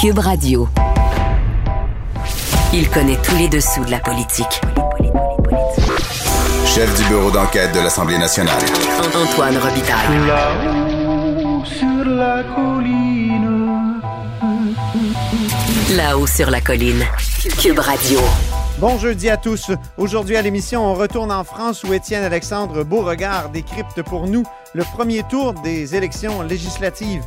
Cube Radio. Il connaît tous les dessous de la politique. Chef du bureau d'enquête de l'Assemblée nationale. Antoine Robitaille. Là-haut sur la colline. Là-haut sur la colline. Cube Radio. Bon jeudi à tous. Aujourd'hui à l'émission, on retourne en France où Étienne Alexandre Beauregard décrypte pour nous le premier tour des élections législatives,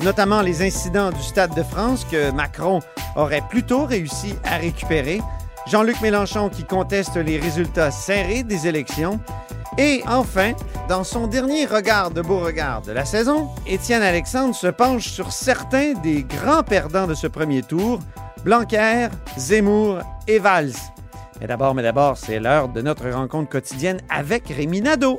notamment les incidents du Stade de France que Macron aurait plutôt réussi à récupérer, Jean-Luc Mélenchon qui conteste les résultats serrés des élections, et enfin, dans son dernier regard de Beauregard de la saison, Étienne Alexandre se penche sur certains des grands perdants de ce premier tour, Blanquer, Zemmour et Valls. Mais d'abord, mais d'abord, c'est l'heure de notre rencontre quotidienne avec Rémi Nadeau.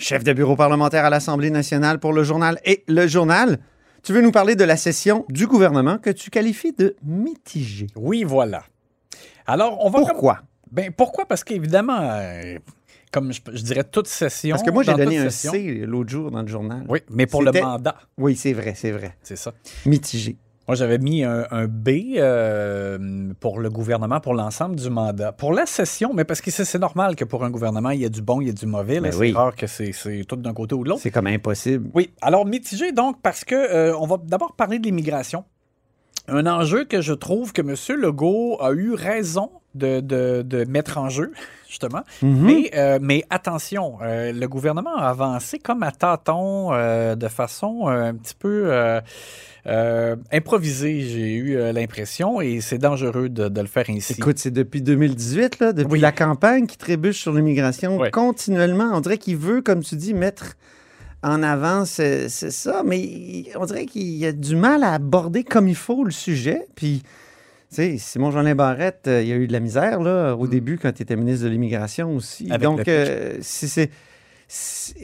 Chef de bureau parlementaire à l'Assemblée nationale pour le journal et le journal. Tu veux nous parler de la session du gouvernement que tu qualifies de mitigée. Oui, voilà. Alors, on va... Pourquoi? Ben, pourquoi? Parce qu'évidemment, euh, comme je, je dirais toute session... Parce que moi, j'ai donné un session- C l'autre jour dans le journal. Oui, mais pour le mandat. Oui, c'est vrai, c'est vrai. C'est ça. Mitigé. Moi, j'avais mis un, un B euh, pour le gouvernement, pour l'ensemble du mandat. Pour la session, mais parce que c'est normal que pour un gouvernement, il y a du bon, il y a du mauvais. Ben c'est oui. rare que c'est c'est tout d'un côté ou de l'autre. C'est comme impossible. Oui, alors mitigé donc parce que euh, on va d'abord parler de l'immigration. Un enjeu que je trouve que M. Legault a eu raison de, de- de mettre en jeu, justement. Mhm. mais, euh, mais attention, euh, le gouvernement a avancé comme à tâtons, euh, de façon un petit peu improvisée, j'ai eu l'impression, et c'est dangereux de, de le faire ainsi. Écoute, c'est depuis 2018, là, depuis Oui. la campagne qui trébuche sur l'immigration continuellement. On dirait qu'il veut, comme tu dis, mettre en avant c'est c'est ça, mais on dirait qu'il a du mal à aborder comme il faut le sujet. Puis, tu sais, Simon Jolin Barrette, euh, il a eu de la misère là, au début quand il était ministre de l'immigration aussi. Mm. Avec Donc, euh, si c'est.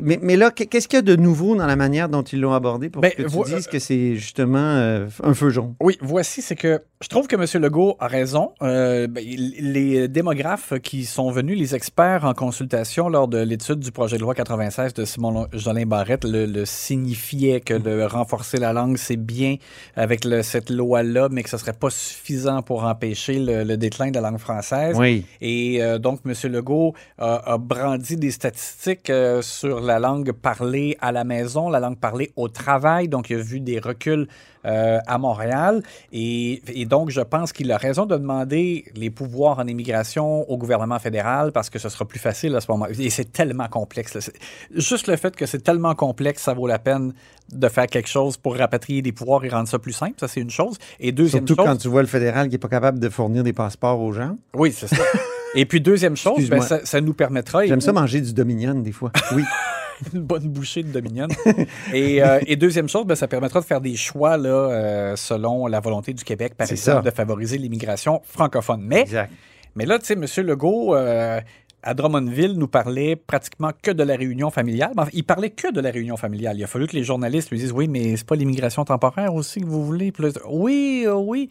Mais, mais là, qu'est-ce qu'il y a de nouveau dans la manière dont ils l'ont abordé pour Ben, que tu dises que c'est justement euh, un feu jaune? Oui, voici, c'est que je trouve que M. Legault a raison. Euh, ben, les démographes qui sont venus, les experts en consultation lors de l'étude du projet de loi 96 de Simon Jolin Barrette le, le signifiaient que de renforcer la langue, c'est bien avec le- cette loi-là, mais que ce serait pas suffisant pour empêcher le, le déclin de la langue française. Oui. Et euh, donc, M. Legault a, a brandi des statistiques euh, sur la langue parlée à la maison, la langue parlée au travail. Donc, il a vu des reculs euh, à Montréal. Et, et donc, je pense qu'il a raison de demander les pouvoirs en immigration au gouvernement fédéral parce que ce sera plus facile à ce moment. Et c'est tellement complexe. Juste le fait que c'est tellement complexe, ça vaut la peine de faire quelque chose pour rapatrier des pouvoirs et rendre ça plus simple. Ça, c'est une chose. Et deuxième Surtout chose... quand tu vois le fédéral qui n'est pas capable de fournir des passeports aux gens. Oui, c'est ça. Et puis, deuxième chose, ben, ça, ça nous permettra... J'aime ça manger du Dominion des fois. Oui. une bonne bouchée de Dominion. et, euh, et deuxième chose, ben, ça permettra de faire des choix là, euh, selon la volonté du Québec, par exemple, ça. de favoriser l'immigration francophone. Mais, Exact. mais là, tu sais, M. Legault, euh, à Drummondville, nous parlait pratiquement que de la réunion familiale. Il parlait que de la réunion familiale. Il a fallu que les journalistes lui disent Oui, mais c'est pas l'immigration temporaire aussi que vous voulez. Là, oui, euh, oui.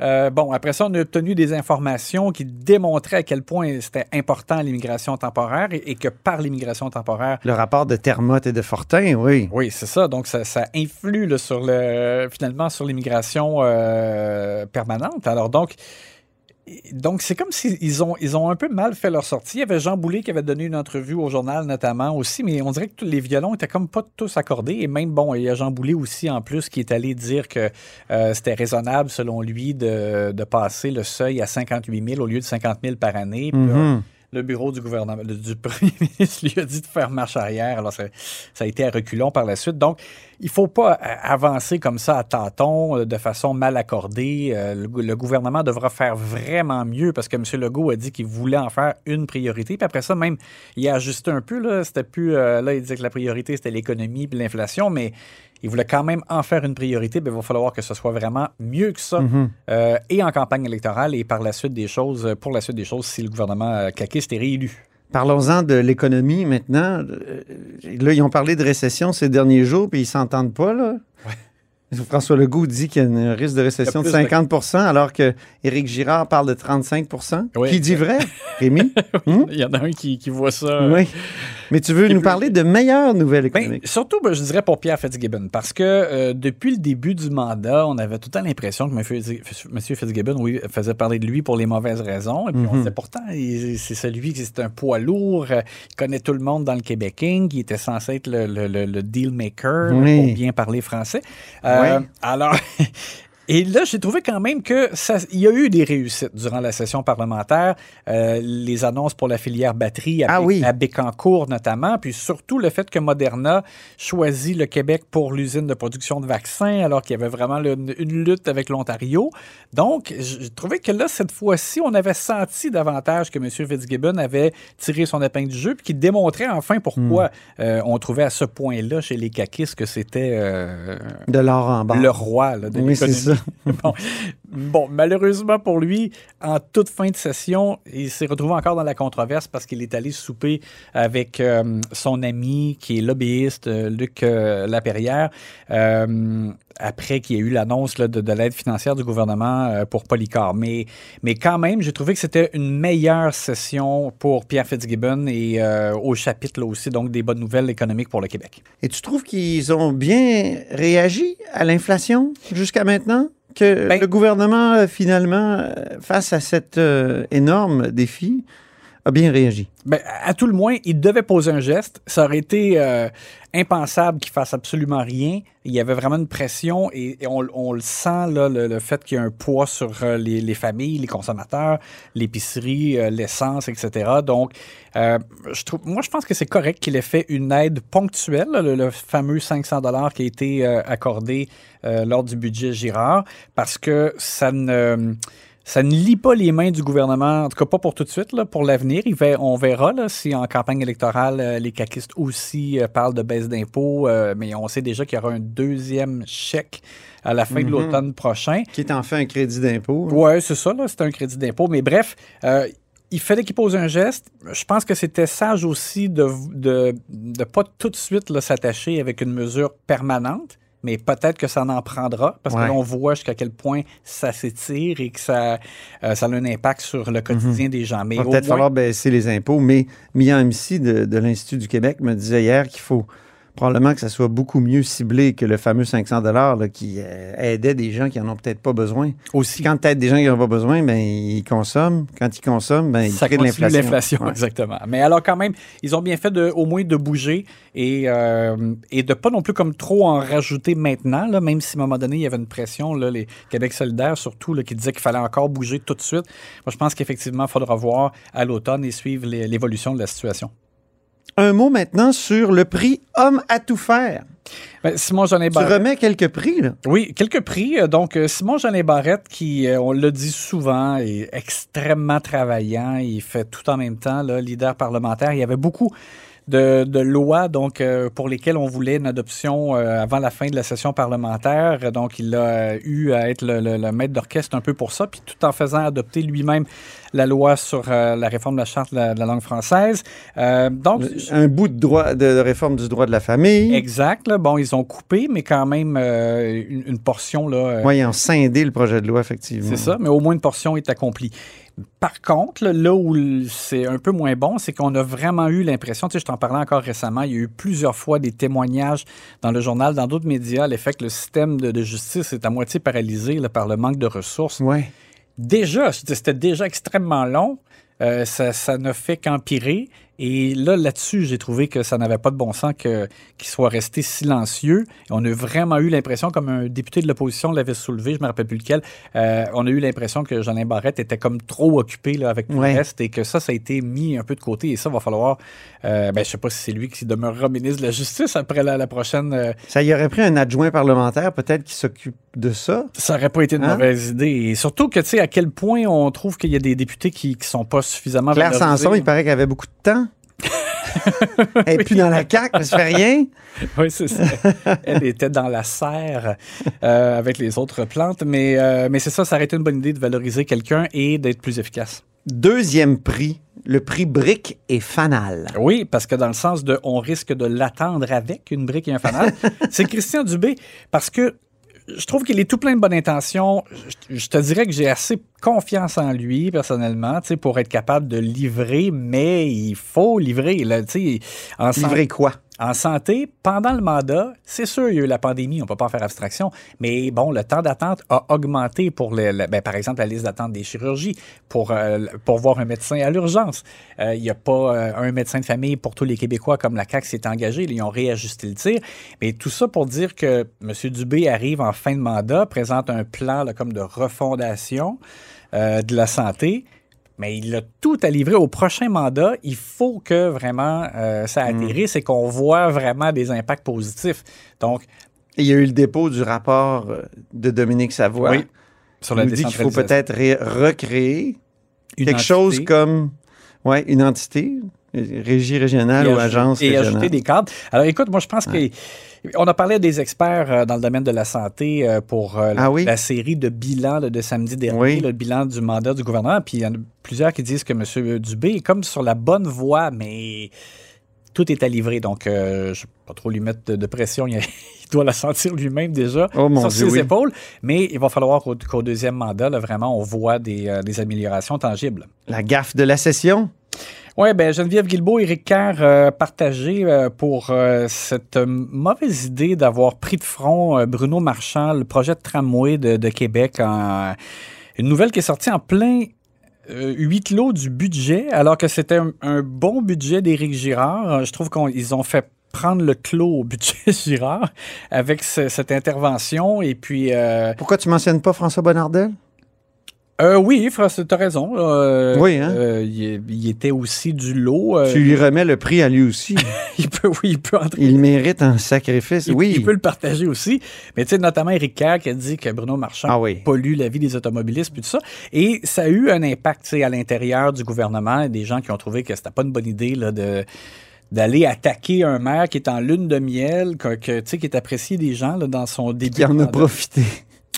Euh, bon, après ça, on a obtenu des informations qui démontraient à quel point c'était important l'immigration temporaire et, et que par l'immigration temporaire, Le rapport de Termotte et de Fortin, oui. oui, c'est ça. Donc, ça, ça influe là, sur le, finalement sur l'immigration euh, permanente. Alors, donc, donc, c'est comme s'ils ont, ils ont un peu mal fait leur sortie. Il y avait Jean Boulet qui avait donné une entrevue au journal, notamment aussi, mais on dirait que les violons étaient comme pas tous accordés. Et même, bon, il y a Jean Boulet aussi, en plus, qui est allé dire que euh, c'était raisonnable, selon lui, de, passer le seuil à 58 000 au lieu de 50 000 par année. Mhm. Le bureau du gouvernement, du premier ministre lui a dit de faire marche arrière. Alors, ça, ça a été à reculons par la suite. Donc, il ne faut pas euh, avancer comme ça à tâtons, euh, de façon mal accordée. Euh, Le, le gouvernement devra faire vraiment mieux parce que M. Legault a dit qu'il voulait en faire une priorité. Puis après ça, même, il a ajusté un peu. Là, c'était plus, là il disait que la priorité, c'était l'économie puis l'inflation, mais il voulait quand même en faire une priorité. Bien, il va falloir que ce soit vraiment mieux que ça, Mhm. euh, et en campagne électorale, et par la suite des choses, pour la suite des choses, si le gouvernement euh, caquiste est réélu. Parlons-en de l'économie maintenant. Euh, Là, ils ont parlé de récession ces derniers jours, puis ils s'entendent pas, là. François Legault dit qu'il y a un risque de récession de Il y a plus de- 50% alors que Éric Girard parle de 35 Oui. Qui dit vrai, Rémi? Hmm? Il y en a un qui, qui voit ça. euh, Oui. Mais tu veux nous parler de meilleures nouvelles Ben, économiques? surtout, ben, je dirais pour Pierre Fitzgibbon, parce que euh, depuis le début du mandat, on avait tout le temps l'impression que M. Fitz- M. Fitzgibbon oui, faisait parler de lui pour les mauvaises raisons. Et puis on Mhm. disait pourtant, il- c'est celui qui c'est un poids lourd, il connaît tout le monde dans le Québécois, qui était censé être le, le- le- le deal maker Oui. pour bien parler français. Euh, Ouais. Alors. Et là, j'ai trouvé quand même que ça, il y a eu des réussites durant la session parlementaire. Euh, les annonces pour la filière batterie à, Ah Bé- oui. à Bécancour notamment, puis surtout le fait que Moderna choisit le Québec pour l'usine de production de vaccins, alors qu'il y avait vraiment le- une, lutte avec l'Ontario. Donc, j'ai trouvé que là, cette fois-ci, on avait senti davantage que M. Fitzgibbon avait tiré son épingle du jeu, puis qu'il démontrait enfin pourquoi euh, on trouvait à ce point-là chez les caquistes que c'était euh, De l'or en barre. le roi là, de Oui, l'économie. bon, malheureusement pour lui, en toute fin de session, il s'est retrouvé encore dans la controverse parce qu'il est allé souper avec euh, son ami qui est lobbyiste, euh, Luc euh, Laperrière, après qu'il y ait eu l'annonce de, de l'aide financière du gouvernement euh, pour Polycar. Mais, mais quand même, j'ai trouvé que c'était une meilleure session pour Pierre Fitzgibbon et euh, au chapitre là aussi, donc des bonnes nouvelles économiques pour le Québec. Et tu trouves qu'ils ont bien réagi à l'inflation jusqu'à maintenant? Que Ben- le gouvernement, euh, finalement, face à cet énorme défi, a bien réagi. Ben, à tout le moins, il devait poser un geste. Ça aurait été euh, impensable qu'il fasse absolument rien. Il y avait vraiment une pression et, on, le sent, là, le, fait qu'il y a un poids sur euh, les, les familles, les consommateurs, l'épicerie, euh, l'essence, etc. Donc, je trouve, moi, je pense que c'est correct qu'il ait fait une aide ponctuelle, le, le fameux 500 dollars qui a été accordé lors du budget Girard, parce que ça ne ça ne lie pas les mains du gouvernement, en tout cas pas pour tout de suite, là, pour l'avenir. On verra là, si en campagne électorale, euh, les caquistes aussi euh, parlent de baisse d'impôts, euh, mais on sait déjà qu'il y aura un deuxième chèque à la fin de Mhm. l'automne prochain. Qui est en fait un crédit d'impôt. Ouais, c'est ça, c'est un crédit d'impôt. Mais bref, euh, il fallait qu'il pose un geste. Je pense que c'était sage aussi de ne de, de pas tout de suite s'attacher avec une mesure permanente. Mais peut-être que ça en prendra, parce Ouais. que l'on voit jusqu'à quel point ça s'étire et que ça, euh, ça a un impact sur le quotidien des gens. Mais Il va peut-être moins- falloir baisser les impôts, mais Mian MC de, de l'Institut du Québec me disait hier qu'il faut probablement que ça soit beaucoup mieux ciblé que le fameux 500 là, qui euh, aidait des gens qui en ont peut-être pas besoin. aussi. Quand tu aides des gens qui n'en ont pas besoin, ben, ils consomment. Quand ils consomment, ben, ils ça créent de l'inflation. l'inflation, Ouais. exactement. Mais alors quand même, ils ont bien fait de, au moins de bouger et, euh, et de pas non plus comme trop en rajouter maintenant, là, même si à un moment donné, il y avait une pression, là, les Québec solidaire surtout, là, qui disait qu'il fallait encore bouger tout de suite. Moi, je pense qu'effectivement, il faudra voir à l'automne et suivre l'évolution de la situation. Un mot maintenant sur le prix Homme à tout faire. Ben, Simon Jeanin Tu Barrette. remets quelques prix, là. Oui, quelques prix. Euh, Donc, euh, Simon Jeanin Barrette, qui, euh, on le dit souvent, est extrêmement travaillant. Il fait tout en même temps, là, leader parlementaire. Il y avait beaucoup de, de lois donc euh, pour lesquelles on voulait une adoption euh, avant la fin de la session parlementaire. Donc, il a euh, eu à être le, le- le maître d'orchestre un peu pour ça, puis tout en faisant adopter lui-même la loi sur euh, la réforme de la charte de la, de la langue française. Donc, Un bout de droit de, de réforme du droit de la famille. exact. là. bon, ils ont coupé, mais quand même une, une portion là. Oui, ils ont scindé le projet de loi, effectivement. c'est ça, mais au moins une portion est accomplie. Par contre, là, où c'est un peu moins bon, c'est qu'on a vraiment eu l'impression, tu sais, je t'en parlais encore récemment, il y a eu plusieurs fois des témoignages dans le journal, dans d'autres médias, l'effet que le système de, de justice est à moitié paralysé là, par le manque de ressources. Ouais. déjà, c'était déjà extrêmement long. Euh, ça, ça ne fait qu'empirer. Et là, là-dessus, j'ai trouvé que ça n'avait pas de bon sens qu'il soit resté silencieux. Et on a vraiment eu l'impression, comme un député de l'opposition l'avait soulevé, je ne me rappelle plus lequel, euh, on a eu l'impression que Jeanin Barrette était comme trop occupé là, avec tout Ouais. le reste et que ça, ça a été mis un peu de côté. Et ça, va falloir, euh, ben, je sais pas si c'est lui qui demeurera ministre de la Justice après la, la prochaine. euh, Ça y aurait pris un adjoint parlementaire, peut-être, qui s'occupe de ça? ça aurait pas été une Hein? mauvaise idée. Et surtout que, tu sais, à quel point on trouve qu'il y a des députés qui, qui sont pas suffisamment Claire. Sanson, il paraît qu'elle avait beaucoup de temps. Et puis dans la CAQ, mais ça fait rien. Oui, c'est ça. Elle était dans la serre euh, avec les autres plantes. Mais, euh, mais c'est ça, ça aurait été une bonne idée de valoriser quelqu'un et d'être plus efficace. Deuxième prix, le prix Brick et Fanal. Oui, parce que dans le sens de on risque de l'attendre avec une brique et un fanal, c'est Christian Dubé parce que je trouve qu'il est tout plein de bonnes intentions. Je, je te dirais que j'ai assez confiance en lui, personnellement, tu sais, pour être capable de livrer, mais il faut livrer. Là, tu sais, en Livré quoi? En santé, pendant le mandat, c'est sûr, il y a eu la pandémie, on ne peut pas en faire abstraction, mais bon, le temps d'attente a augmenté pour, le, ben, par exemple, la liste d'attente des chirurgies, pour, euh, pour voir un médecin à l'urgence. Euh, Il n'y a pas euh, un médecin de famille pour tous les Québécois comme la CAQ s'est engagée, ils ont réajusté le tir. Mais tout ça pour dire que M. Dubé arrive en fin de mandat, présente un plan comme de refondation de la santé. Mais il a tout à livrer au prochain mandat. Il faut que vraiment euh, ça atterrisse et qu'on voit vraiment des impacts positifs. Donc, Il y a eu le dépôt du rapport euh, de Dominique Savoie. Oui, sur Il nous dit qu'il faut peut-être ré- recréer Une quelque entité chose comme ouais, une entité, régie régionale et ou agence Et régionale. ajouter des cadres. Alors, écoute, moi, je pense que. On a parlé des experts euh, dans le domaine de la santé euh, pour euh, la, Ah oui? la série de bilans de samedi dernier, Oui. le bilan du mandat du gouvernement. Puis il y en a plusieurs qui disent que M. Dubé est comme sur la bonne voie, mais tout est à livrer. Donc, euh, je ne vais pas trop lui mettre de, de pression. Il, il doit la sentir lui-même déjà Oh sur Dieu, ses oui. épaules. Mais il va falloir qu'au qu'au deuxième mandat, là, vraiment, on voit des, euh, des améliorations tangibles. La gaffe de la session? Oui, ben Geneviève Guilbeault, Éric Kerr euh, partagé euh, pour euh, cette euh, mauvaise idée d'avoir pris de front Bruno Marchand, le projet de tramway de, Québec. Une nouvelle qui est sortie en plein huis clos du budget, alors que c'était un, bon budget d'Éric Girard. Je trouve qu'ils ont fait prendre le clos au budget Girard avec ce- cette intervention. Et puis, Pourquoi tu mentionnes pas François Bonnardel? Euh, oui, François, tu as raison. Euh, Oui, hein? euh, il, il était aussi du lot. euh, Tu lui remets le prix à lui aussi. il peut, oui, il peut entrer. Il mérite un sacrifice. Il, oui. il peut le partager aussi. Mais tu sais, notamment Éric Kerr qui a dit que Bruno Marchand Ah oui. pollue la vie des automobilistes puis tout ça. Et ça a eu un impact tu sais, à l'intérieur du gouvernement. Des gens qui ont trouvé que c'était pas une bonne idée là, de d'aller attaquer un maire qui est en lune de miel, que, que, qui est apprécié des gens là, dans son début. Qui en a profité.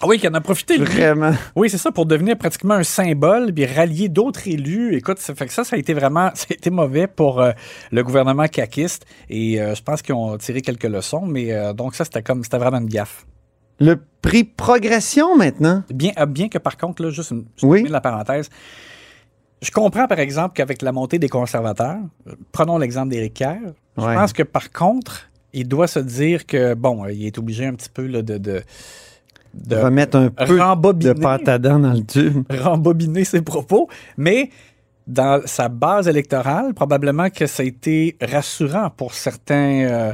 Ah oui, qui en a profité. lui. Vraiment. Oui, c'est ça, pour devenir pratiquement un symbole, puis rallier d'autres élus. Écoute, ça fait que ça, ça a été vraiment, ça a été mauvais pour euh, le gouvernement caquiste. Et euh, je pense qu'ils ont tiré quelques leçons, mais euh, donc ça, c'était comme, c'était vraiment une gaffe. Le prix progression maintenant? Bien, euh, bien que par contre, là, juste une, je Oui. termine la parenthèse. Je comprends, par exemple, qu'avec la montée des conservateurs, prenons l'exemple d'Éric Kerr, je Ouais. pense que par contre, il doit se dire que, bon, il est obligé un petit peu là, de, de, de Remettre un peu de pâte à dents dans le tube. rembobiner ses propos, mais dans sa base électorale, probablement que ça a été rassurant pour certains, euh,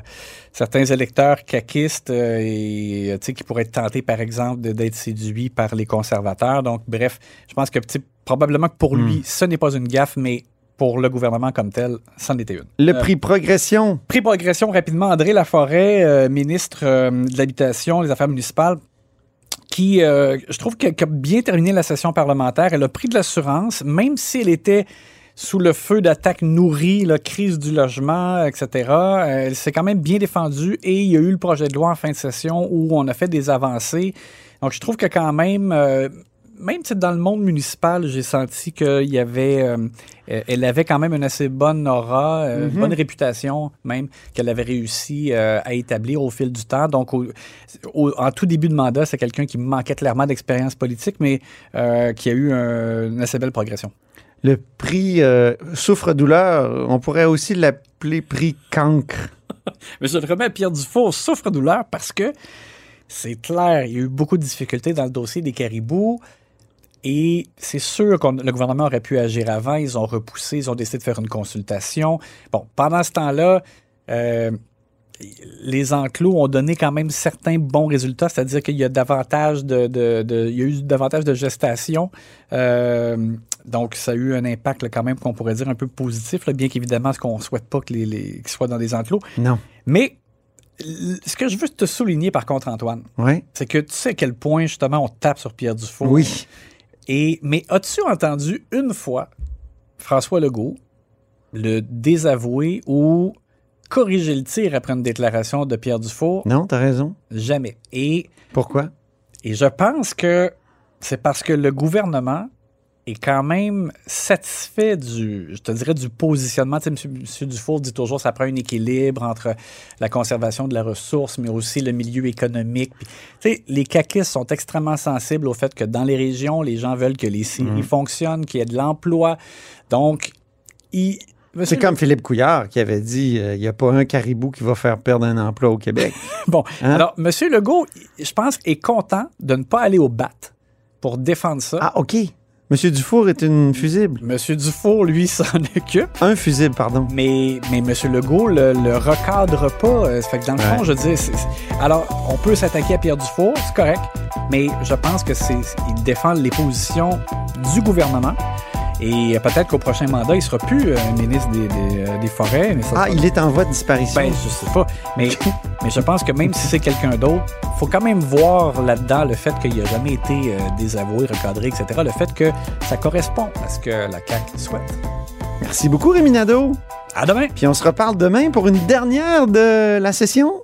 certains électeurs caquistes euh, et qui pourraient être tentés, par exemple, d'être séduits par les conservateurs. Donc, bref, je pense que probablement que pour lui, ce n'est pas une gaffe, mais pour le gouvernement comme tel, c'en était une. Le Euh, prix progression. Prix progression rapidement, André Laforêt, euh, ministre euh, de l'Habitation, des Affaires municipales, qui, euh, je trouve, qu'elle- a bien terminé la session parlementaire. Elle a pris de l'assurance, même si elle était sous le feu d'attaques nourries, la crise du logement, etc. Euh, Elle s'est quand même bien défendue et il y a eu le projet de loi en fin de session où on a fait des avancées. Donc, je trouve que quand même, euh, même dans le monde municipal, j'ai senti qu'il y avait, euh, euh, elle avait quand même une assez bonne aura, euh, une bonne réputation même qu'elle avait réussi euh, à établir au fil du temps. Donc, au- au- en tout début de mandat, c'est quelqu'un qui manquait clairement d'expérience politique, mais qui a eu un- une assez belle progression. Le prix souffre-douleur. On pourrait aussi l'appeler prix cancre. Mais je le remets à Pierre Dufour, souffre-douleur, parce que c'est clair, il y a eu beaucoup de difficultés dans le dossier des caribous. Et c'est sûr que le gouvernement aurait pu agir avant. Ils ont repoussé, ils ont décidé de faire une consultation. Bon, pendant ce temps-là, euh, les enclos ont donné quand même certains bons résultats, c'est-à-dire qu'il y a davantage de, de, de, il y a eu davantage de gestation. Euh, donc, ça a eu un impact là, quand même qu'on pourrait dire un peu positif, là, bien qu'évidemment, ce qu'on ne souhaite pas les, qu'ils soient dans des enclos. Non. Mais ce que je veux te souligner, par contre, Antoine, Oui. c'est que tu sais à quel point, justement, on tape sur Pierre Dufault. Oui. Et, mais as-tu entendu une fois François Legault le désavouer ou corriger le tir après une déclaration de Pierre Dufault? Non, t'as raison. Jamais. Et, Pourquoi? et je pense que c'est parce que le gouvernement est quand même satisfait du, je te dirais, du positionnement. Tu sais, M. M. Dufour dit toujours que ça prend un équilibre entre la conservation de la ressource, mais aussi le milieu économique. Puis, tu sais, les caquistes sont extrêmement sensibles au fait que dans les régions, les gens veulent que les séries fonctionnent, qu'il y ait de l'emploi. Donc, C'est comme Philippe Couillard qui avait dit euh, il n'y a pas un caribou qui va faire perdre un emploi au Québec. Bon, Hein? alors, M. Legault, je pense, est content de ne pas aller au bat pour défendre ça. ah, OK. Monsieur Dufour est une fusible. M. Dufour, lui, s'en occupe. Un fusible, pardon. Mais, mais M. Legault le, le recadre pas. Euh, fait que dans le Ouais. fond, je dis, c'est- alors, on peut s'attaquer à Pierre Dufour, c'est correct, mais je pense que c'est, il défend les positions du gouvernement. Et peut-être qu'au prochain mandat, il sera plus euh, ministre des, des, euh, des forêts. Mais ça Ah, il est en voie de disparition. ben, je sais pas. Mais, mais je pense que même si c'est quelqu'un d'autre, faut quand même voir là-dedans le fait qu'il n'a jamais été euh, désavoué, recadré, etc. Le fait que ça correspond à ce que la CAQ souhaite. Merci beaucoup, Rémi Nadeau. À demain! Puis on se reparle demain pour une dernière de la session.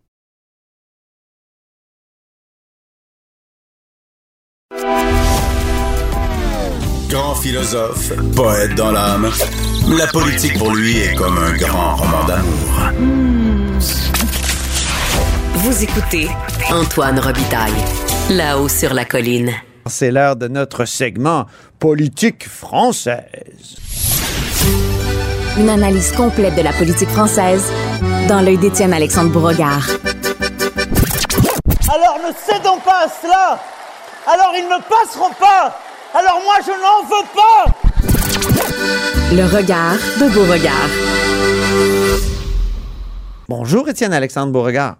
Grand philosophe, poète dans l'âme, la politique pour lui est comme un grand roman d'amour. Vous écoutez Antoine Robitaille, là-haut sur la colline. C'est l'heure de notre segment politique française. Une analyse complète de la politique française dans l'œil d'Étienne Alexandre Beauregard. Alors ne cédons pas à cela Alors ils ne passeront pas Alors moi je n'en veux pas Le regard de Beauregard. Bonjour, Étienne Alexandre Beauregard.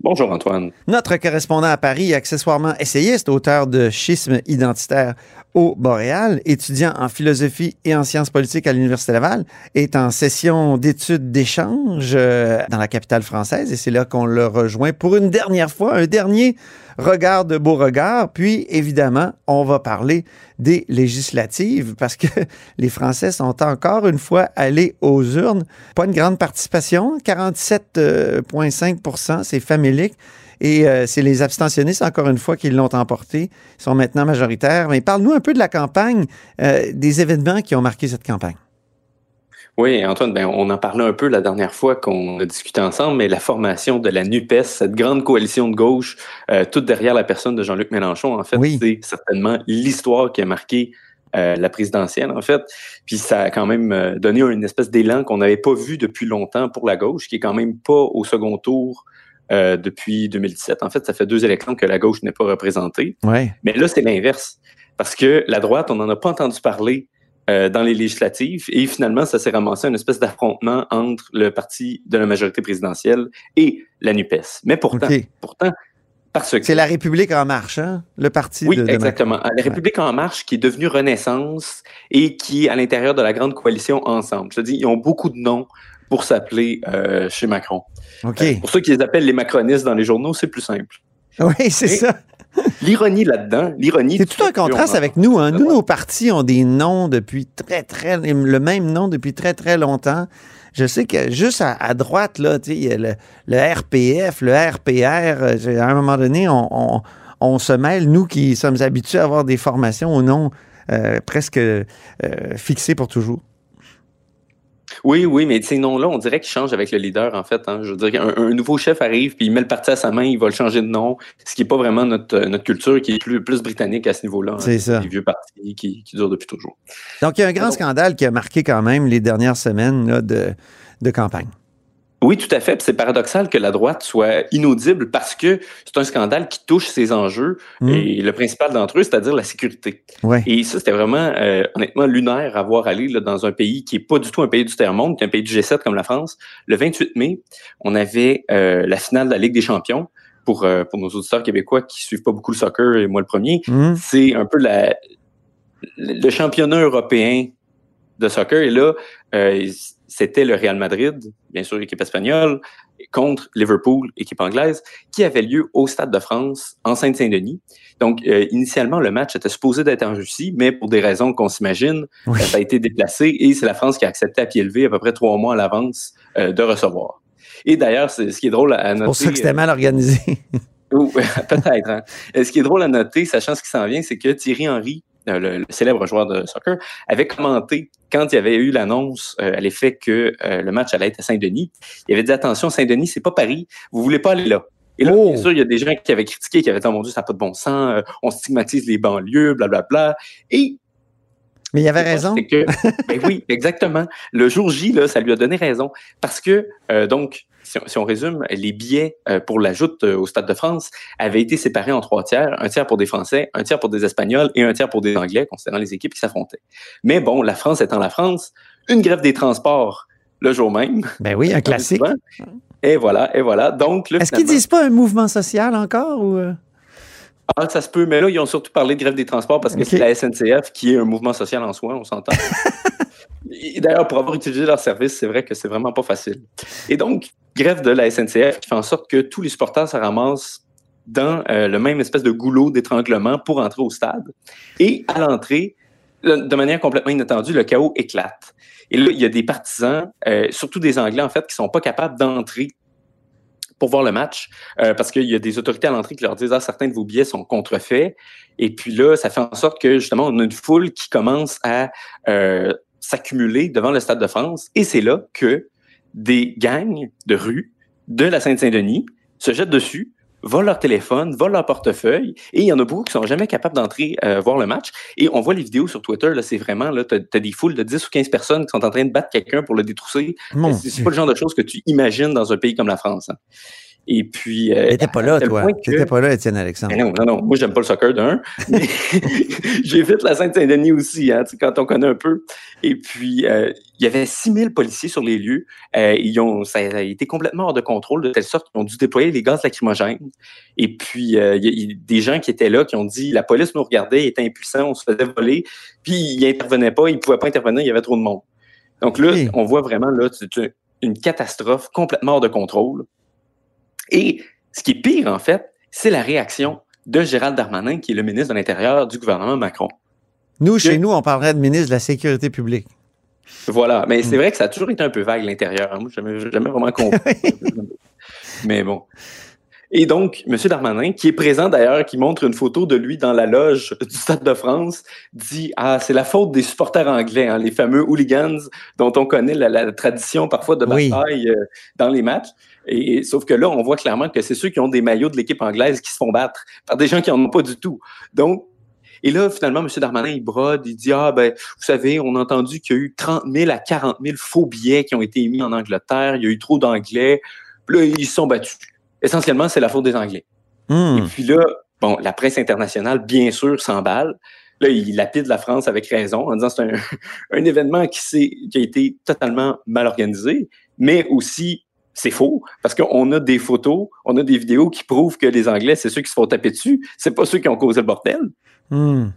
Bonjour Antoine. Notre correspondant à Paris, accessoirement essayiste, auteur de Schisme identitaire au Boréal, étudiant en philosophie et en sciences politiques à l'Université Laval, est en session d'études d'échange euh, dans la capitale française et c'est là qu'on le rejoint pour une dernière fois, un dernier regard de Beauregard. Puis, évidemment, on va parler des législatives parce que les Français sont encore une fois allés aux urnes. Pas une grande participation, 47,5% c'est famélique. Et euh, c'est les abstentionnistes, encore une fois, qui l'ont emporté. Ils sont maintenant majoritaires. Mais parle-nous un peu de la campagne, euh, des événements qui ont marqué cette campagne. Oui, Antoine, ben, on en parlait un peu la dernière fois qu'on a discuté ensemble, mais la formation de la NUPES, cette grande coalition de gauche, euh, toute derrière la personne de Jean-Luc Mélenchon, en fait, Oui. c'est certainement l'histoire qui a marqué euh, la présidentielle, en fait. Puis ça a quand même donné une espèce d'élan qu'on n'avait pas vu depuis longtemps pour la gauche, qui est quand même pas au second tour euh, depuis 2017. En fait, ça fait deux élections que la gauche n'est pas représentée. Ouais. Mais là, c'est l'inverse. Parce que la droite, on n'en a pas entendu parler euh, dans les législatives. Et finalement, ça s'est ramassé une espèce d'affrontement entre le parti de la majorité présidentielle et la NUPES. Mais pourtant, pourtant parce que... C'est La République en marche, hein? Le parti Oui, de, de exactement. Macron. La République en marche qui est devenue Renaissance et qui est à l'intérieur de la grande coalition Ensemble. Je te dis, ils ont beaucoup de noms pour s'appeler euh, chez Macron. OK. Euh, pour ceux qui les appellent les macronistes dans les journaux, c'est plus simple. Oui, c'est ça. L'ironie là-dedans, l'ironie... C'est tout un contraste en- avec nous. Hein. Nous, nos partis ont des noms depuis très, très... le même nom depuis très, très longtemps. Je sais que juste à, à droite, là, il y a le, le RPF, le RPR. euh, À un moment donné, on, on- on se mêle, nous qui sommes habitués à avoir des formations au nom euh, presque fixés pour toujours. Oui, oui, mais ces noms-là, on dirait qu'ils changent avec le leader, en fait. hein. Je veux dire, un, un nouveau chef arrive, puis il met le parti à sa main, il va le changer de nom, ce qui n'est pas vraiment notre, notre culture, qui est plus, plus britannique à ce niveau-là. hein. C'est ça. Des vieux partis qui, qui durent depuis toujours. Donc, il y a un grand scandale qui a marqué quand même les dernières semaines là, de, de campagne. Oui, tout à fait. C'est paradoxal que la droite soit inaudible parce que c'est un scandale qui touche ses enjeux Mm. et le principal d'entre eux, c'est-à-dire la sécurité. Ouais. Et ça, c'était vraiment, euh, honnêtement, lunaire à voir aller là, dans un pays qui est pas du tout un pays du tiers-monde, qui est un pays du G7 comme la France. Le 28 mai, on avait euh, la finale de la Ligue des champions. Pour, euh, pour nos auditeurs québécois qui suivent pas beaucoup le soccer, et moi le premier, Mm. c'est un peu la, le championnat européen de soccer. Et là, euh, c'était le Real Madrid, bien sûr, équipe espagnole, contre Liverpool, équipe anglaise, qui avait lieu au Stade de France, en Seine-Saint-Denis. Donc, euh, initialement, le match était supposé d'être en Russie, mais pour des raisons qu'on s'imagine, Oui. ça a été déplacé et c'est la France qui a accepté à pied levé à peu près trois mois à l'avance euh, de recevoir. Et d'ailleurs, ce qui est drôle à noter... C'est pour ça que c'était mal organisé. Ou, Peut-être. Hein. Ce qui est drôle à noter, sachant ce qui s'en vient, c'est que Thierry Henry, euh, le, le célèbre joueur de soccer, avait commenté quand il y avait eu l'annonce euh, à l'effet que euh, le match allait être à Saint-Denis. Il avait dit attention, Saint-Denis, c'est pas Paris, vous voulez pas aller là. Et là, Oh. bien sûr, il y a des gens qui avaient critiqué, qui avaient dit, oh mon Dieu, ça n'a pas de bon sens, on stigmatise les banlieues, blablabla. Et Mais il avait raison. que, ben oui, exactement. Le jour J, là, ça lui a donné raison. Parce que, euh, donc, si on, si on résume, les billets euh, pour la joute euh, au Stade de France avaient été séparés en trois tiers. Un tiers pour des Français, un tiers pour des Espagnols et un tiers pour des Anglais, considérant les équipes qui s'affrontaient. Mais bon, la France étant la France, une grève des transports le jour même. Ben oui, un classique. Et voilà, et voilà. Donc, Est-ce qu'ils disent pas un mouvement social encore ou euh? Ah, ça se peut, mais là, ils ont surtout parlé de grève des transports parce que c'est la SNCF qui est un mouvement social en soi, on s'entend. D'ailleurs, pour avoir utilisé leur service, c'est vrai que c'est vraiment pas facile. Et donc, grève de la SNCF qui fait en sorte que tous les supporters se ramassent dans euh, le même espèce de goulot d'étranglement pour entrer au stade. Et à l'entrée, le- de manière complètement inattendue, le chaos éclate. Et là, il y a des partisans, euh, surtout des Anglais, en fait, qui sont pas capables d'entrer pour voir le match, euh, parce qu'il y a des autorités à l'entrée qui leur disent ah certains de vos billets sont contrefaits, et puis là ça fait en sorte que justement on a une foule qui commence à s'accumuler devant le Stade de France, et c'est là que des gangs de rue de la Seine-Saint-Denis se jettent dessus, volent leur téléphone, volent leur portefeuille, et il y en a beaucoup qui sont jamais capables d'entrer euh, voir le match. Et on voit les vidéos sur Twitter, là, c'est vraiment, là, t'as as des foules de 10 ou 15 personnes qui sont en train de battre quelqu'un pour le détrousser. C'est pas le genre de choses que tu imagines dans un pays comme la France. hein. Et puis. euh, T'étais pas là, toi. que- T'étais pas là, Étienne Alexandre. Mais non, non, non. Moi, j'aime pas le soccer d'un. J'évite la Seine-Saint-Denis aussi, hein, quand on connaît un peu. Et puis, euh, il y avait 6000 policiers sur les lieux. Euh, ils ont, ça a été complètement hors de contrôle, de telle sorte qu'ils ont dû déployer les gaz lacrymogènes. Et puis, euh, il y a- il y a des gens qui étaient là, qui ont dit la police nous regardait, il était impuissant, on se faisait voler. Puis, il intervenait pas, il pouvait pas intervenir, il y avait trop de monde. Donc là, on voit vraiment là une catastrophe complètement hors de contrôle. Et ce qui est pire, en fait, c'est la réaction de Gérald Darmanin, qui est le ministre de l'Intérieur du gouvernement Macron. Nous, chez nous, on parlerait de ministre de la Sécurité publique. Voilà. Mais Hmm. c'est vrai que ça a toujours été un peu vague, l'intérieur. hein. Moi, jamais, j'ai jamais vraiment compris. Mais bon. Et donc, M. Darmanin, qui est présent d'ailleurs, qui montre une photo de lui dans la loge du Stade de France, dit Ah, c'est la faute des supporters anglais, hein, les fameux hooligans dont on connaît la, la tradition parfois de bataille euh, dans les matchs. Et, sauf que là, on voit clairement que c'est ceux qui ont des maillots de l'équipe anglaise qui se font battre par des gens qui n'en ont pas du tout. Donc, et là, finalement, M. Darmanin, il brode, il dit Ah, ben, vous savez, on a entendu qu'il y a eu 30 000 à 40 000 faux billets qui ont été émis en Angleterre, il y a eu trop d'Anglais. Là, ils se sont battus. Essentiellement, c'est la faute des Anglais. Hmm. Et puis là, bon, la presse internationale, bien sûr, s'emballe. Là, il lapide la France avec raison en disant que c'est un, un événement qui, qui a été totalement mal organisé, mais aussi c'est faux parce qu'on a des photos, on a des vidéos qui prouvent que les Anglais, c'est ceux qui se font taper dessus, c'est pas ceux qui ont causé le bordel. Hmm.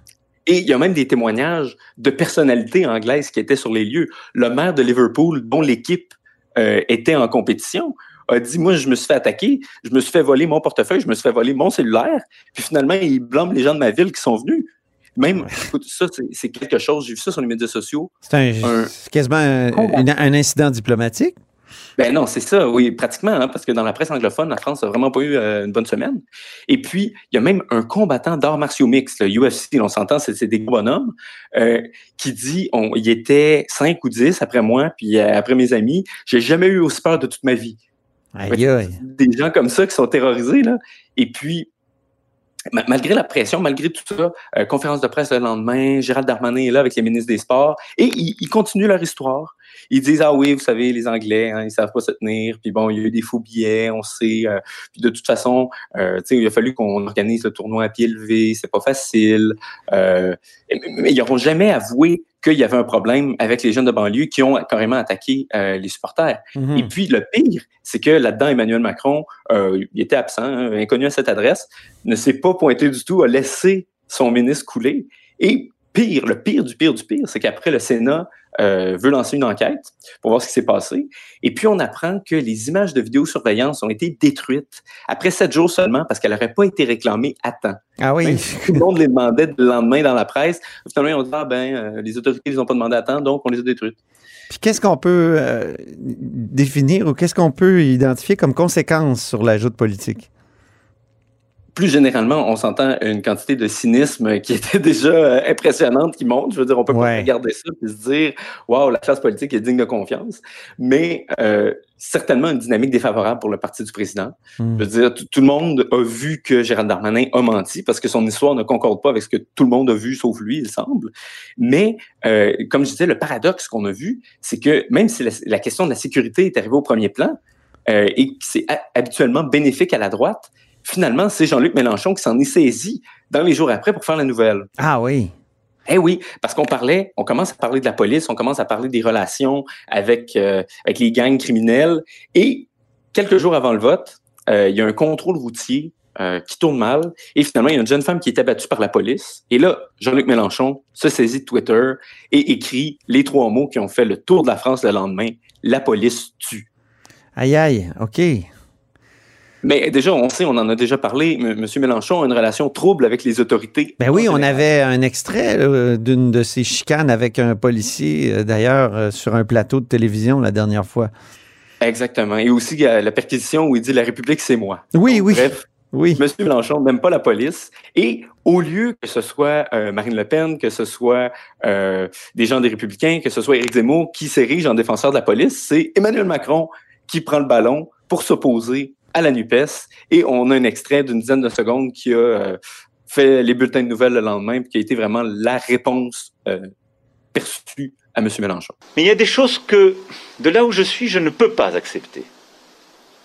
Et il y a même des témoignages de personnalités anglaises qui étaient sur les lieux. Le maire de Liverpool, dont l'équipe euh, était en compétition, a dit Moi, je me suis fait attaquer, je me suis fait voler mon portefeuille, je me suis fait voler mon cellulaire. Puis finalement, il blâme les gens de ma ville qui sont venus. Même, écoute, ça, c'est quelque chose, j'ai vu ça sur les médias sociaux. C'est quasiment un, incident diplomatique. Ben non, c'est ça, oui, pratiquement, hein, parce que dans la presse anglophone, la France n'a vraiment pas eu euh, une bonne semaine. Et puis, il y a même un combattant d'arts martiaux mixtes, le UFC, on s'entend, c'est des gros bonhommes, euh, qui dit, on, il était 5 ou 10 après moi, puis euh, après mes amis, j'ai jamais eu aussi peur de toute ma vie. Aïe, aïe. Des gens comme ça qui sont terrorisés, là. Et puis, malgré la pression, malgré tout ça, euh, conférence de presse le lendemain, Gérald Darmanin est là avec les ministres des Sports, et ils, continuent leur histoire. Ils disent ah oui, vous savez, les Anglais, hein, ils savent pas se tenir. Puis bon, il y a eu des faux billets, on sait. Euh, puis de toute façon, euh, il a fallu qu'on organise le tournoi à pied levé. C'est pas facile. mais, mais, ils n'auront jamais avoué qu'il y avait un problème avec les jeunes de banlieue qui ont carrément attaqué euh, les supporters. Mhm. Et puis, le pire, c'est que là-dedans, Emmanuel Macron, euh, il était absent, hein, inconnu à cette adresse, ne s'est pas pointé du tout, a laissé son ministre couler. Et pire, le pire du pire du pire, c'est qu'après, le Sénat euh, veut lancer une enquête pour voir ce qui s'est passé. Et puis, on apprend que les images de vidéosurveillance ont été détruites après sept jours seulement parce qu'elles n'auraient pas été réclamées à temps. Ah oui. tout le monde les demandait le lendemain dans la presse. Finalement, on dit, ah ben, euh, les autorités ne les ont pas demandé à temps, donc on les a détruites. Puis qu'est-ce qu'on peut euh, définir ou qu'est-ce qu'on peut identifier comme conséquence sur l'ajout de politique? Plus généralement, on s'entend une quantité de cynisme qui était déjà euh, impressionnante qui monte. Je veux dire, on peut pas regarder ça et se dire, waouh, la classe politique est digne de confiance. Mais euh, certainement une dynamique défavorable pour le parti du président. Hmm. Je veux dire, tout le monde a vu que Gérald Darmanin a menti parce que son histoire ne concorde pas avec ce que tout le monde a vu, sauf lui, il semble. Mais, euh, comme je disais, le paradoxe qu'on a vu, c'est que même si la, question de la sécurité est arrivée au premier plan et que c'est habituellement bénéfique à la droite, finalement, c'est Jean-Luc Mélenchon qui s'en est saisi dans les jours après pour faire la nouvelle. Ah oui. Eh oui, parce qu'on parlait, on commence à parler de la police, on commence à parler des relations avec, euh, avec les gangs criminels. Et quelques jours avant le vote, euh, il y a un contrôle routier euh, qui tourne mal. Et finalement, il y a une jeune femme qui est abattue par la police. Et là, Jean-Luc Mélenchon se saisit de Twitter et écrit les trois mots qui ont fait le tour de la France le lendemain. La police tue. Aïe aïe, OK. Mais déjà, on sait, on en a déjà parlé, M. Mélenchon a une relation trouble avec les autorités. Ben oui, on avait un extrait d'une de ces chicanes avec un policier, euh, d'ailleurs, euh, sur un plateau de télévision la dernière fois. Exactement. Et aussi la perquisition où il dit La République, c'est moi. Oui, oui. Bref, oui. M. Mélenchon n'aime pas la police. Et au lieu que ce soit euh, Marine Le Pen, que ce soit des gens des Républicains, que ce soit Éric Zemmour qui s'érige en défenseur de la police, c'est Emmanuel Macron qui prend le ballon pour s'opposer à la NUPES. Et on a un extrait d'une dizaine de secondes qui a euh, fait les bulletins de nouvelles le lendemain, qui a été vraiment la réponse euh, perçue à M. Mélenchon. Mais il y a des choses que, de là où je suis, je ne peux pas accepter.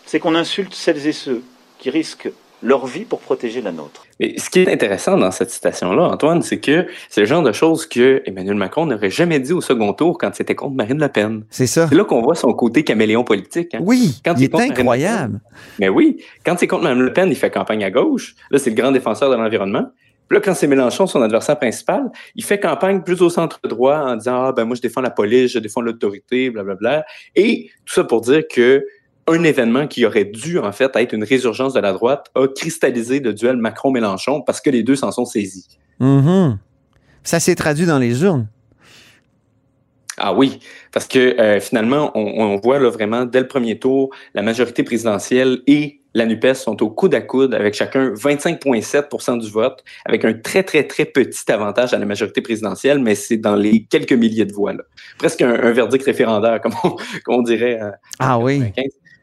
C'est qu'on insulte celles et ceux qui risquent leur vie pour protéger la nôtre. Mais ce qui est intéressant dans cette citation-là, Antoine, c'est que c'est le genre de choses que Emmanuel Macron n'aurait jamais dit au second tour quand c'était contre Marine Le Pen. C'est ça. C'est là qu'on voit son côté caméléon politique. Hein. Oui, quand il est incroyable. mais oui, quand c'est contre Marine Le Pen, il fait campagne à gauche. Là, c'est le grand défenseur de l'environnement. Puis là, quand c'est Mélenchon, son adversaire principal, il fait campagne plus au centre droit en disant Ah, ben moi, je défends la police, je défends l'autorité, blablabla. Et tout ça pour dire que un événement qui aurait dû, en fait, être une résurgence de la droite a cristallisé le duel Macron-Mélenchon parce que les deux s'en sont saisis. Mm-hmm. Ça s'est traduit dans les urnes. Ah oui, parce que euh, finalement, on, voit là, vraiment dès le premier tour, la majorité présidentielle et la NUPES sont au coude à coude avec chacun 25,7% du vote, avec un très, très, très petit avantage à la majorité présidentielle, mais c'est dans les quelques milliers de voix. Là. Presque un, verdict référendaire, comme on, dirait. Euh, ah oui.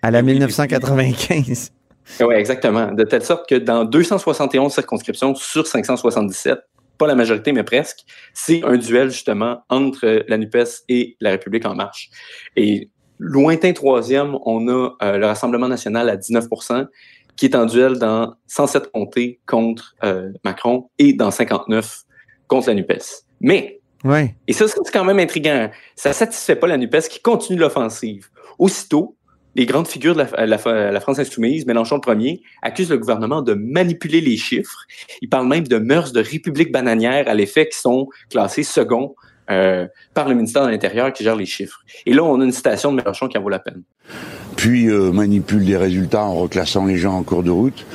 À la 1995. Oui, exactement. De telle sorte que dans 271 circonscriptions sur 577, pas la majorité, mais presque, c'est un duel justement entre la NUPES et la République en marche. Et lointain troisième, on a euh, le Rassemblement national à 19% qui est en duel dans 107 comtés contre euh, Macron et dans 59 contre la NUPES. Mais, ouais. et ça, c'est quand même intriguant, ça ne satisfait pas la NUPES qui continue l'offensive. Aussitôt, les grandes figures de la, France insoumise, Mélenchon le premier, accusent le gouvernement de manipuler les chiffres. Ils parlent même de mœurs de république bananière à l'effet qui sont classés second euh, par le ministère de l'Intérieur qui gère les chiffres. Et là, on a une citation de Mélenchon qui en vaut la peine. Puis euh, manipule des résultats en reclassant les gens en cours de route.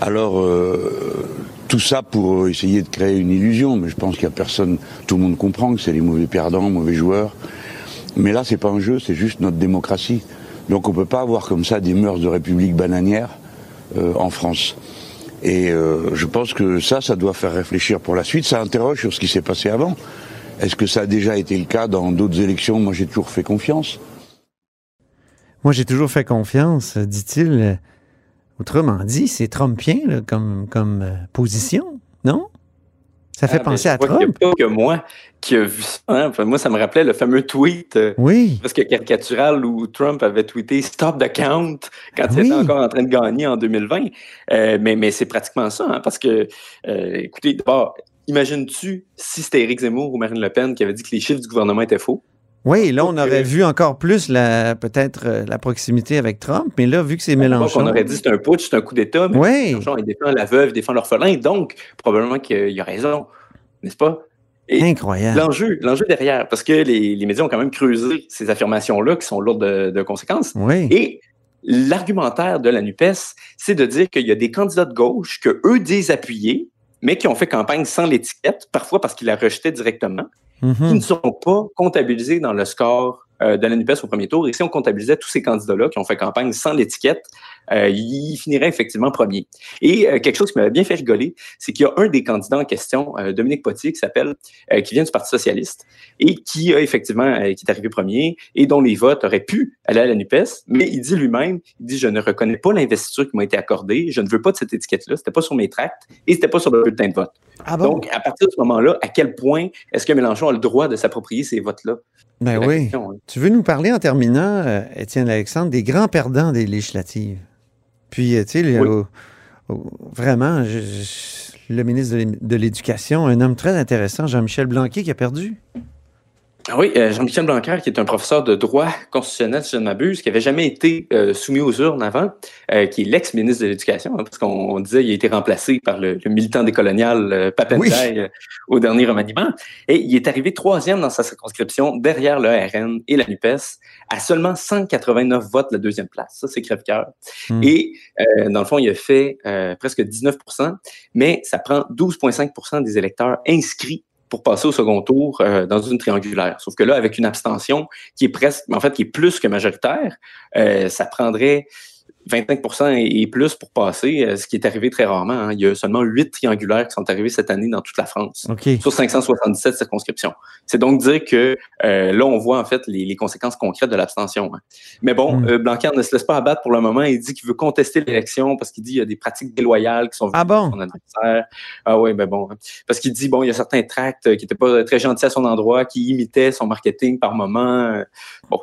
Alors, euh, tout ça pour essayer de créer une illusion, mais je pense qu'il y a personne, tout le monde comprend que c'est les mauvais perdants, mauvais joueurs. Mais là, c'est pas un jeu, c'est juste notre démocratie. Donc on peut pas avoir comme ça des mœurs de république bananière euh, en France. Et euh, je pense que ça, ça doit faire réfléchir pour la suite. Ça interroge sur ce qui s'est passé avant. Est-ce que ça a déjà été le cas dans d'autres élections? Moi, j'ai toujours fait confiance. Moi, j'ai toujours fait confiance, dit-il. Autrement dit, c'est Trumpien comme euh, position, non? Ça fait Ah, ben, penser je à crois qu'il y a Trump. pas que moi qui a vu ça. hein. Enfin, moi, ça me rappelait le fameux tweet euh, Oui. presque caricatural où Trump avait tweeté Stop the count quand il Oui. était encore en train de gagner en 2020. Euh, mais mais c'est pratiquement ça, hein, parce que, euh, écoutez, d'abord, imagines-tu si c'était Éric Zemmour ou Marine Le Pen qui avait dit que les chiffres du gouvernement étaient faux? Oui, là, on aurait vu encore plus la peut-être euh, la proximité avec Trump, mais là, vu que c'est Mélenchon. on aurait dit c'est un putsch, c'est un coup d'État, mais Oui. Mélenchon, il défend la veuve, il défend l'orphelin, donc probablement qu'il a raison, n'est-ce pas? Et Incroyable. L'enjeu, l'enjeu derrière, parce que les, les médias ont quand même creusé ces affirmations-là qui sont lourdes de, de conséquences. Oui. Et l'argumentaire de la NUPES, c'est de dire qu'il y a des candidats de gauche que eux disent appuyer, mais qui ont fait campagne sans l'étiquette, parfois parce qu'ils la rejetaient directement, qui Mhm. ne seront pas comptabilisés dans le score euh, de la NUPES au premier tour. Et si on comptabilisait tous ces candidats-là qui ont fait campagne sans l'étiquette, euh, ils finiraient effectivement premier. Et euh, quelque chose qui m'avait bien fait rigoler, c'est qu'il y a un des candidats en question, euh, Dominique Potier, qui s'appelle, qui vient du Parti socialiste, et qui a effectivement, qui est arrivé premier, et dont les votes auraient pu aller à la NUPES, mais il dit lui-même, il dit, je ne reconnais pas l'investiture qui m'a été accordée, je ne veux pas de cette étiquette-là, c'était pas sur mes tracts, et c'était pas sur le bulletin de vote. Ah bon? Donc, à partir de ce moment-là, à quel point est-ce que Mélenchon a le droit de s'approprier ces votes-là? Ben oui. question, hein. Tu veux nous parler en terminant, euh, Étienne Alexandre, des grands perdants des législatives? Puis, euh, tu sais, Oui. vraiment, je- je- le ministre de l'Éducation, un homme très intéressant, Jean-Michel Blanquet, qui a perdu. Ah oui, euh, Jean-Michel Blanquer, qui est un professeur de droit constitutionnel, si je ne m'abuse, qui avait jamais été euh, soumis aux urnes avant, euh, qui est l'ex-ministre de l'Éducation, hein, parce qu'on on disait qu'il a été remplacé par le, le militant décolonial euh, Papendiaï euh, au dernier remaniement. Et il est arrivé troisième dans sa circonscription, derrière le RN et la NUPES, à seulement 189 votes la deuxième place. Ça, c'est crève-cœur. Hmm. Et euh, dans le fond, il a fait euh, presque 19% mais ça prend 12,5% des électeurs inscrits pour passer au second tour euh, dans une triangulaire. Sauf que là, avec une abstention qui est presque, en fait, qui est plus que majoritaire, euh, ça prendrait 25 et et plus pour passer, euh, ce qui est arrivé très rarement. hein. Il y a seulement huit triangulaires qui sont arrivés cette année dans toute la France sur 577 circonscriptions. C'est donc dire que euh, là, on voit en fait les, les conséquences concrètes de l'abstention. hein. Mais bon, Mm. euh, Blanquer ne se laisse pas abattre pour le moment. Il dit qu'il veut contester l'élection parce qu'il dit qu'il y a des pratiques déloyales qui sont Ah par bon? son adversaire. Ah oui, mais bon. hein. Parce qu'il dit, bon, il y a certains tracts qui n'étaient pas très gentils à son endroit, qui imitaient son marketing par moment. Bon,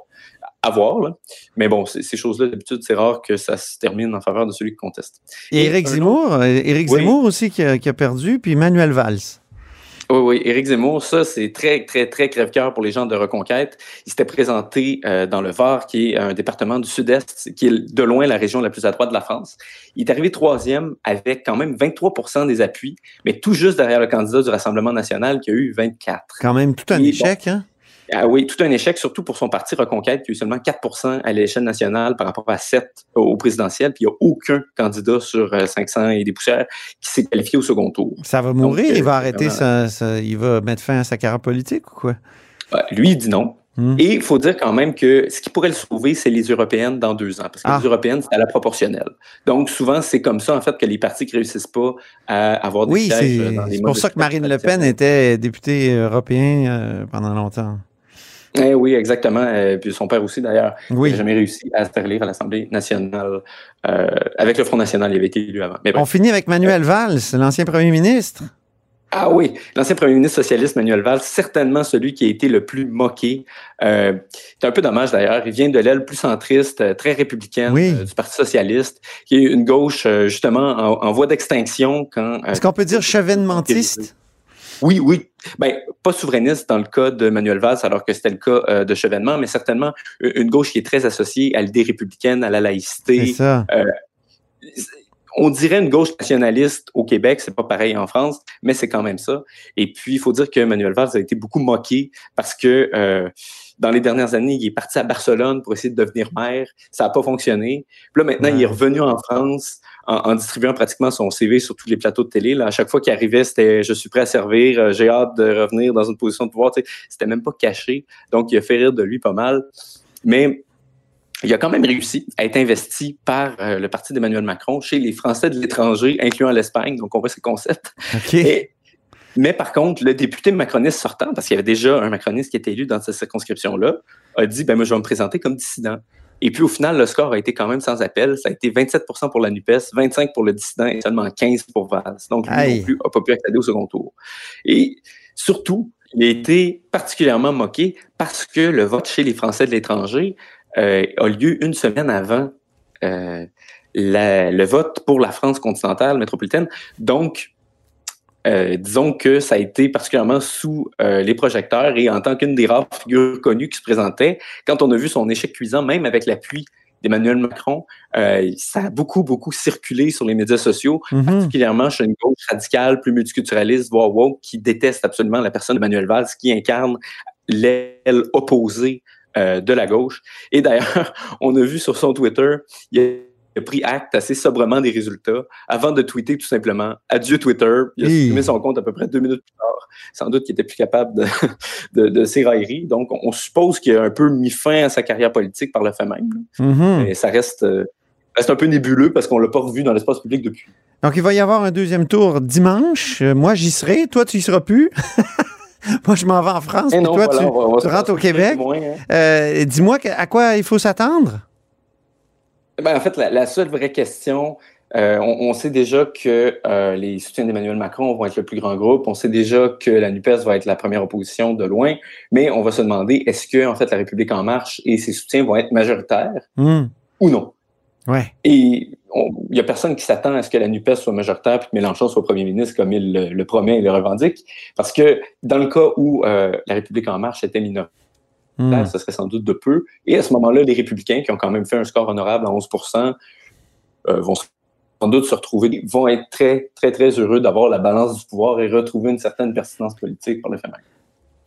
à voir, là. Mais bon, ces choses-là, d'habitude, c'est rare que ça se termine en faveur de celui qui conteste. Et Éric un Zemmour, euh, Éric Oui. Zemmour aussi qui a, qui a perdu, puis Manuel Valls. Oui, oui, Éric Zemmour, ça, c'est très, très, très crève-cœur pour les gens de Reconquête. Il s'était présenté euh, dans le Var, qui est un département du Sud-Est, qui est de loin la région la plus à droite de la France. Il est arrivé troisième avec quand même 23% des appuis, mais tout juste derrière le candidat du Rassemblement national qui a eu 24. Quand même tout un Et bon. échec, hein? Ah oui, tout un échec, surtout pour son parti Reconquête, qui a eu seulement 4% à l'échelle nationale par rapport à 7 au présidentiel, puis il n'y a aucun candidat sur euh, 500 et des poussières qui s'est qualifié au second tour. Ça va mourir, Donc, euh, il va arrêter vraiment- sa, sa- Il va mettre fin à sa carrière politique ou quoi? Lui, il dit non. Hmm. Et il faut dire quand même que ce qui pourrait le sauver, c'est les européennes dans deux ans. Parce que Ah. les européennes, c'est à la proportionnelle. Donc, souvent, c'est comme ça, en fait, que les partis ne réussissent pas à avoir des Oui, sièges c'est euh, dans les c'est modes pour ça que Marine Le Pen était députée euh, pendant longtemps. Eh oui, exactement. Euh, puis son père aussi, d'ailleurs, Oui. n'a jamais réussi à se faire élire à l'Assemblée nationale. Euh, avec le Front national, il avait été élu avant. Mais. On finit avec Manuel Valls, l'ancien premier ministre. Ah oui, l'ancien premier ministre socialiste Manuel Valls, certainement celui qui a été le plus moqué. Euh, c'est un peu dommage d'ailleurs. Il vient de l'aile plus centriste, euh, très républicaine Oui. euh, du Parti socialiste, qui est une gauche euh, justement en, en voie d'extinction quand. Est-ce qu'on peut dire chevènementiste? Oui, oui. Ben, pas souverainiste dans le cas de Manuel Valls, alors que c'était le cas euh, de Chevènement, mais certainement euh, une gauche qui est très associée à l'idée républicaine, à la C'est laïcité. ça. On dirait une gauche nationaliste au Québec, c'est pas pareil en France, mais c'est quand même ça. Et puis, il faut dire que Manuel Valls a été beaucoup moqué parce que euh, dans les dernières années, il est parti à Barcelone pour essayer de devenir maire. Ça n'a pas fonctionné. Puis là, maintenant, Ouais. il est revenu en France en, distribuant pratiquement son CV sur tous les plateaux de télé. Là. À chaque fois qu'il arrivait, c'était je suis prêt à servir, euh, j'ai hâte de revenir dans une position de pouvoir. C'était même pas caché. Donc, il a fait rire de lui pas mal. Mais il a quand même réussi à être investi par euh, le parti d'Emmanuel Macron chez les Français de l'étranger, incluant l'Espagne. Donc, on voit ces concepts. Mais par contre, le député macroniste sortant, parce qu'il y avait déjà un macroniste qui était élu dans cette circonscription-là, a dit ben moi, je vais me présenter comme dissident. Et puis au final, le score a été quand même sans appel. Ça a été 27% pour la NUPES, 25 pour le dissident et seulement 15 pour Valls. Donc, lui non plus n'a pas pu accéder au second tour. Et surtout, il a été particulièrement moqué parce que le vote chez les Français de l'étranger euh, a lieu une semaine avant euh, le vote pour la France continentale métropolitaine. Donc, euh, disons que ça a été particulièrement sous euh, les projecteurs et en tant qu'une des rares figures connues qui se présentait, quand on a vu son échec cuisant, même avec l'appui d'Emmanuel Macron, euh, ça a beaucoup, beaucoup circulé sur les médias sociaux, mm-hmm. particulièrement chez une gauche radicale, plus multiculturaliste, voire woke, qui déteste absolument la personne d'Emmanuel Valls, qui incarne l'aile opposée de la gauche. Et d'ailleurs, on a vu sur son Twitter, il y a pris acte assez sobrement des résultats avant de tweeter tout simplement adieu Twitter. Il a supprimé son compte à peu près deux minutes plus tard. Sans doute qu'il était plus capable de, de, ses railleries. Donc, on suppose qu'il a un peu mis fin à sa carrière politique par le fait même. Mm-hmm. Mais ça reste, euh, reste un peu nébuleux parce qu'on l'a pas revu dans l'espace public depuis. Donc, il va y avoir un deuxième tour dimanche. Euh, moi, j'y serai. Toi, tu y seras plus. Moi, je m'en vais en France. Et toi, tu, rentres au Québec. Hein. Euh, dis-moi à quoi il faut s'attendre? Ben, en fait, la, seule vraie question, euh, on, sait déjà que euh, les soutiens d'Emmanuel Macron vont être le plus grand groupe. On sait déjà que la NUPES va être la première opposition de loin. Mais on va se demander, est-ce que, en fait, la République en marche et ses soutiens vont être majoritaires hmm. ou non? Ouais. Et il n'y a personne qui s'attend à ce que la NUPES soit majoritaire et que Mélenchon soit premier ministre comme il le, promet et le revendique. Parce que dans le cas où euh, la République en marche était minoritaire, Hmm. ce serait sans doute de peu. Et à ce moment-là, les républicains, qui ont quand même fait un score honorable à 11% euh, vont sans doute se retrouver, vont être très, très, très heureux d'avoir la balance du pouvoir et retrouver une certaine pertinence politique pour le fait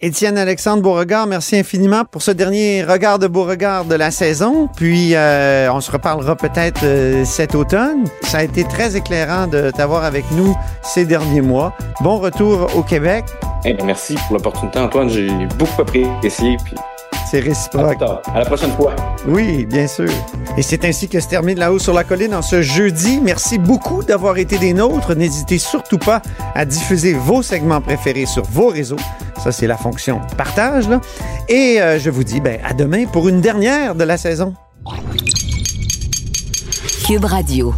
Étienne Alexandre Beauregard, merci infiniment pour ce dernier regard de Beauregard de la saison. Puis euh, on se reparlera peut-être euh, cet automne. Ça a été très éclairant de t'avoir avec nous ces derniers mois. Bon retour au Québec. Eh merci pour l'opportunité, Antoine. J'ai beaucoup apprécié. Puis c'est réciproque. À, la prochaine fois. Oui, bien sûr. Et c'est ainsi que se termine La Haut sur la Colline en ce jeudi. Merci beaucoup d'avoir été des nôtres. N'hésitez surtout pas à diffuser vos segments préférés sur vos réseaux. Ça, c'est la fonction partage. Là. Et euh, je vous dis ben, à demain pour une dernière de la saison. Cube Radio.